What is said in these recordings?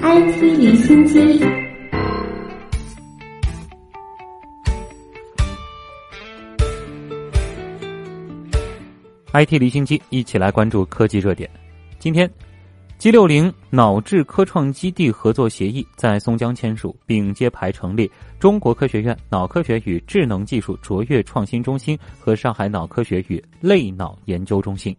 IT 离心机。IT 离心机，一起来关注科技热点。今天，G 六零脑智科创基地合作协议在松江签署，并揭牌成立中国科学院脑科学与智能技术卓越创新中心和上海脑科学与类脑研究中心。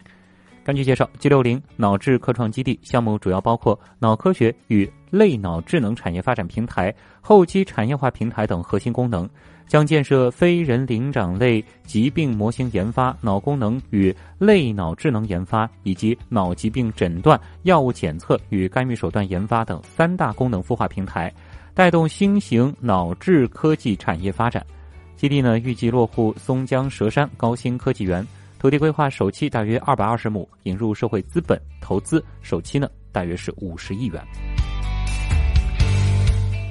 根据介绍，G 六零脑智科创基地项目主要包括脑科学与类脑智能产业发展平台、后期产业化平台等核心功能。将建设非人灵长类疾病模型研发、脑功能与类脑智能研发，以及脑疾病诊断、药物检测与干预手段研发等三大功能孵化平台，带动新型脑智科技产业发展。基地呢，预计落户松江佘山高新科技园，土地规划首期大约二百二十亩，引入社会资本投资，首期呢大约是五十亿元。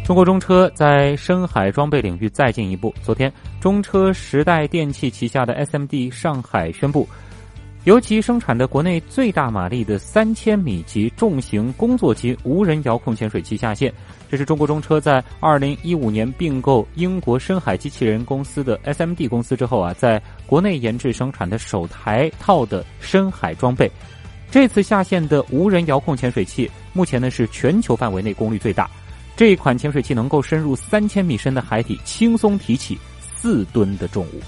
中国中车在深海装备领域再进一步。昨天，中车时代电器旗下的 SMD 上海宣布，由其生产的国内最大马力的三千米级重型工作机无人遥控潜水器下线。这是中国中车在二零一五年并购英国深海机器人公司的 SMD 公司之后啊，在国内研制生产的首台套的深海装备。这次下线的无人遥控潜水器，目前呢是全球范围内功率最大。这一款潜水器能够深入三千米深的海底，轻松提起四吨的重物。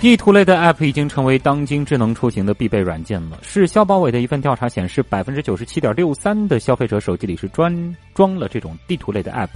地图类的 App 已经成为当今智能出行的必备软件了。市消保委的一份调查显示，百分之九十七点六三的消费者手机里是专装了这种地图类的 App，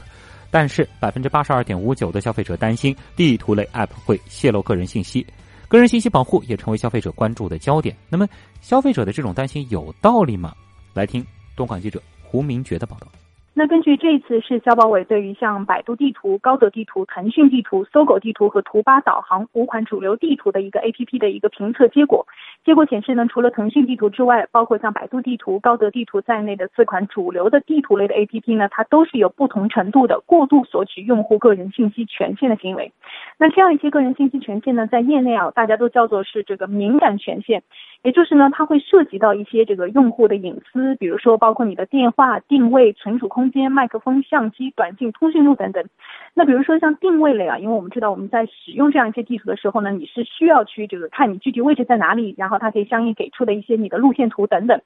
但是百分之八十二点五九的消费者担心地图类 App 会泄露个人信息。个人信息保护也成为消费者关注的焦点。那么，消费者的这种担心有道理吗？来听东莞记者胡明觉的报道。那根据这次市消保委对于像百度地图、高德地图、腾讯地图、搜狗地图和图吧导航五款主流地图的一个 APP 的一个评测结果，结果显示呢，除了腾讯地图之外，包括像百度地图、高德地图在内的四款主流的地图类的 APP 呢，它都是有不同程度的过度索取用户个人信息权限的行为。那这样一些个人信息权限呢，在业内啊，大家都叫做是这个敏感权限。也就是呢，它会涉及到一些这个用户的隐私，比如说包括你的电话、定位、存储空空间、麦克风、相机、短信、通讯录等等。那比如说像定位类啊，因为我们知道我们在使用这样一些地图的时候呢，你是需要去这个看你具体位置在哪里，然后它可以相应给出的一些你的路线图等等。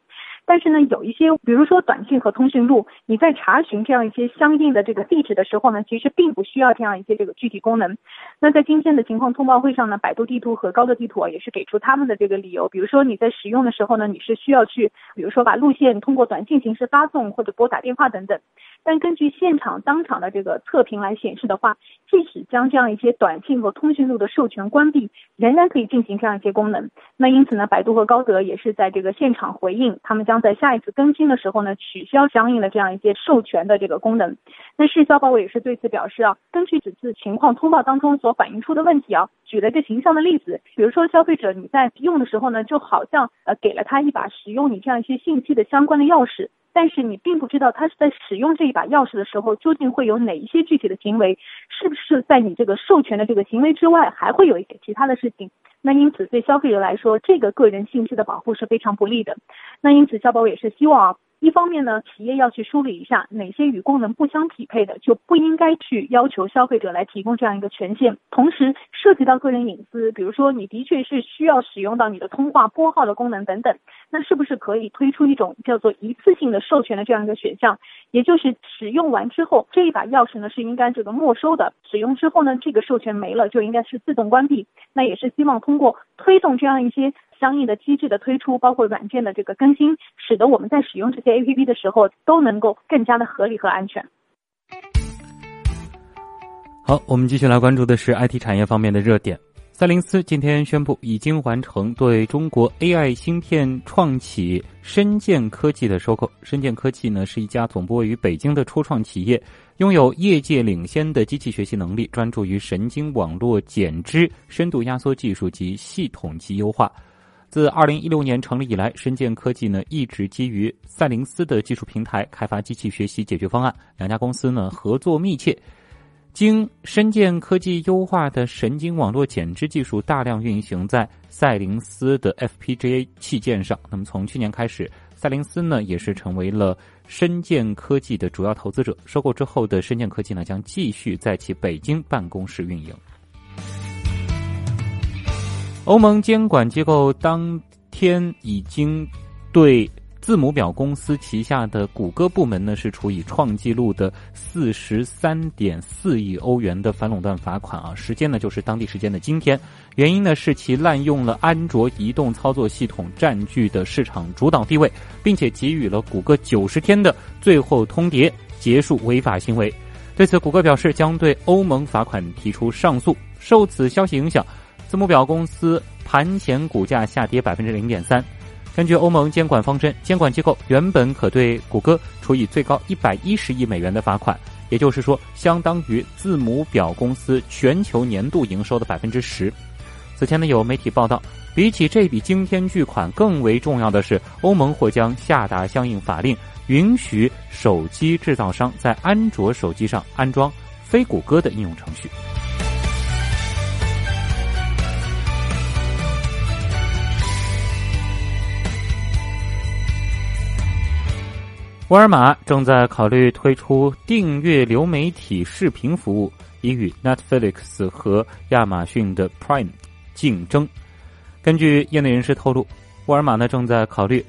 但是呢，有一些，比如说短信和通讯录，你在查询这样一些相应的这个地址的时候呢，其实并不需要这样一些这个具体功能。那在今天的情况通报会上呢，百度地图和高德地图啊，也是给出他们的这个理由，比如说你在使用的时候呢，你是需要去，比如说把路线通过短信形式发送或者拨打电话等等。但根据现场当场的这个测评来显示的话，即使将这样一些短信和通讯录的授权关闭，仍然可以进行这样一些功能。那因此呢，百度和高德也是在这个现场回应，他们将在下一次更新的时候呢，取消相应的这样一些授权的这个功能。那市消保委也是对此表示啊，根据此次情况通报当中所反映出的问题啊，举了一个形象的例子，比如说消费者你在用的时候呢，就好像呃给了他一把使用你这样一些信息的相关的钥匙，但是你并不知道他是在使用这一把钥匙的时候，究竟会有哪一些具体的行为，是不是在你这个授权的这个行为之外，还会有一些其他的事情。那因此，对消费者来说，这个个人信息的保护是非常不利的。那因此，消保委也是希望。一方面呢，企业要去梳理一下哪些与功能不相匹配的，就不应该去要求消费者来提供这样一个权限。同时，涉及到个人隐私，比如说你的确是需要使用到你的通话拨号的功能等等，那是不是可以推出一种叫做一次性的授权的这样一个选项？也就是使用完之后，这一把钥匙呢是应该这个没收的。使用之后呢，这个授权没了，就应该是自动关闭。那也是希望通过推动这样一些。相应的机制的推出，包括软件的这个更新，使得我们在使用这些 A P P 的时候都能够更加的合理和安全。好，我们继续来关注的是 I T 产业方面的热点。赛灵思今天宣布，已经完成对中国 A I 芯片创企深建科技的收购。深建科技呢是一家总部位于北京的初创企业，拥有业界领先的机器学习能力，专注于神经网络减脂、深度压缩技术及系统级优化。自二零一六年成立以来，深建科技呢一直基于赛灵思的技术平台开发机器学习解决方案。两家公司呢合作密切，经深建科技优化的神经网络减脂技术大量运行在赛灵思的 FPGA 器件上。那么从去年开始，赛灵思呢也是成为了深建科技的主要投资者。收购之后的深建科技呢将继续在其北京办公室运营。欧盟监管机构当天已经对。字母表公司旗下的谷歌部门呢，是处以创纪录的四十三点四亿欧元的反垄断罚款啊！时间呢，就是当地时间的今天。原因呢，是其滥用了安卓移动操作系统占据的市场主导地位，并且给予了谷歌九十天的最后通牒，结束违法行为。对此，谷歌表示将对欧盟罚款提出上诉。受此消息影响，字母表公司盘前股价下跌百分之零点三。根据欧盟监管方针，监管机构原本可对谷歌处以最高一百一十亿美元的罚款，也就是说，相当于字母表公司全球年度营收的百分之十。此前呢，有媒体报道，比起这笔惊天巨款，更为重要的是，欧盟或将下达相应法令，允许手机制造商在安卓手机上安装非谷歌的应用程序。沃尔玛正在考虑推出订阅流媒体视频服务，以与 Netflix 和亚马逊的 Prime 竞争。根据业内人士透露，沃尔玛呢正在考虑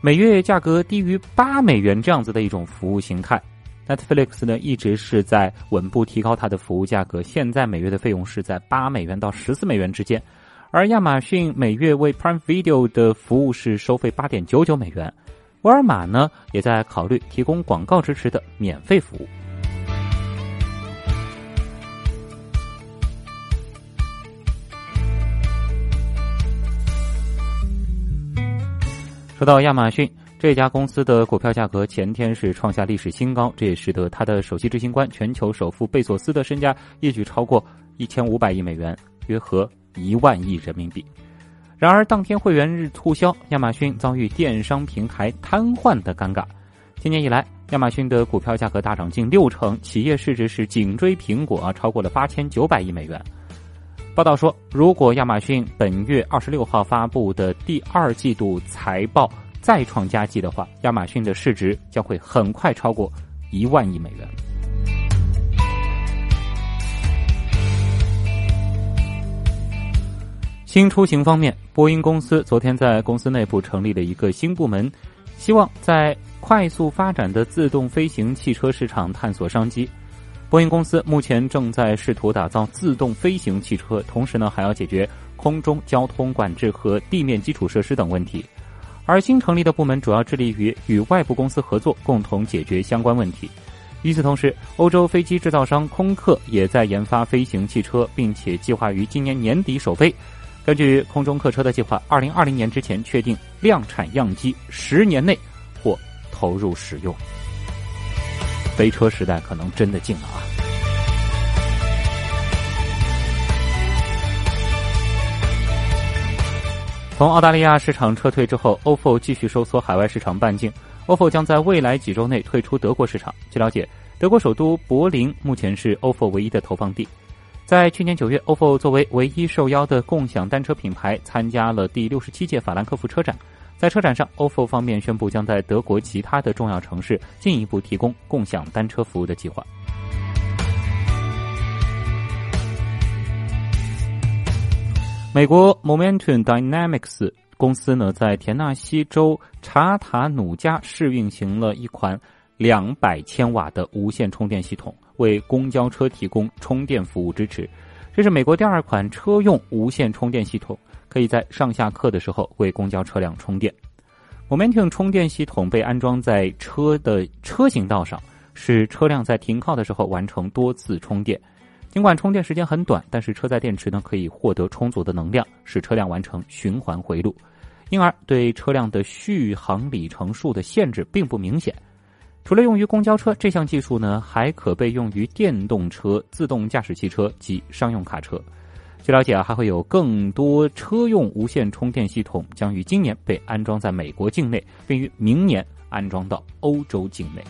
每月价格低于八美元这样子的一种服务形态。Netflix 呢一直是在稳步提高它的服务价格，现在每月的费用是在八美元到十四美元之间，而亚马逊每月为 Prime Video 的服务是收费八点九九美元。沃尔玛呢，也在考虑提供广告支持的免费服务。说到亚马逊这家公司的股票价格，前天是创下历史新高，这也使得它的首席执行官、全球首富贝索斯的身家一举超过一千五百亿美元，约合一万亿人民币。然而，当天会员日促销，亚马逊遭遇电商平台瘫痪的尴尬。今年以来，亚马逊的股票价格大涨近六成，企业市值是紧追苹果，超过了八千九百亿美元。报道说，如果亚马逊本月二十六号发布的第二季度财报再创佳绩的话，亚马逊的市值将会很快超过一万亿美元。新出行方面，波音公司昨天在公司内部成立了一个新部门，希望在快速发展的自动飞行汽车市场探索商机。波音公司目前正在试图打造自动飞行汽车，同时呢还要解决空中交通管制和地面基础设施等问题。而新成立的部门主要致力于与外部公司合作，共同解决相关问题。与此同时，欧洲飞机制造商空客也在研发飞行汽车，并且计划于今年年底首飞。根据空中客车的计划，二零二零年之前确定量产样机，十年内或投入使用。飞车时代可能真的近了啊！从澳大利亚市场撤退之后，OFO 继续收缩海外市场半径。OFO 将在未来几周内退出德国市场。据了解，德国首都柏林目前是 OFO 唯一的投放地。在去年九月，OFO 作为唯一受邀的共享单车品牌，参加了第六十七届法兰克福车展。在车展上，OFO 方面宣布将在德国其他的重要城市进一步提供共享单车服务的计划。美国 Momentum Dynamics 公司呢，在田纳西州查塔努加试运行了一款两百千瓦的无线充电系统。为公交车提供充电服务支持，这是美国第二款车用无线充电系统，可以在上下课的时候为公交车辆充电。Momentum 充电系统被安装在车的车行道上，使车辆在停靠的时候完成多次充电。尽管充电时间很短，但是车载电池呢可以获得充足的能量，使车辆完成循环回路，因而对车辆的续航里程数的限制并不明显。除了用于公交车，这项技术呢还可被用于电动车、自动驾驶汽车及商用卡车。据了解啊，还会有更多车用无线充电系统将于今年被安装在美国境内，并于明年安装到欧洲境内。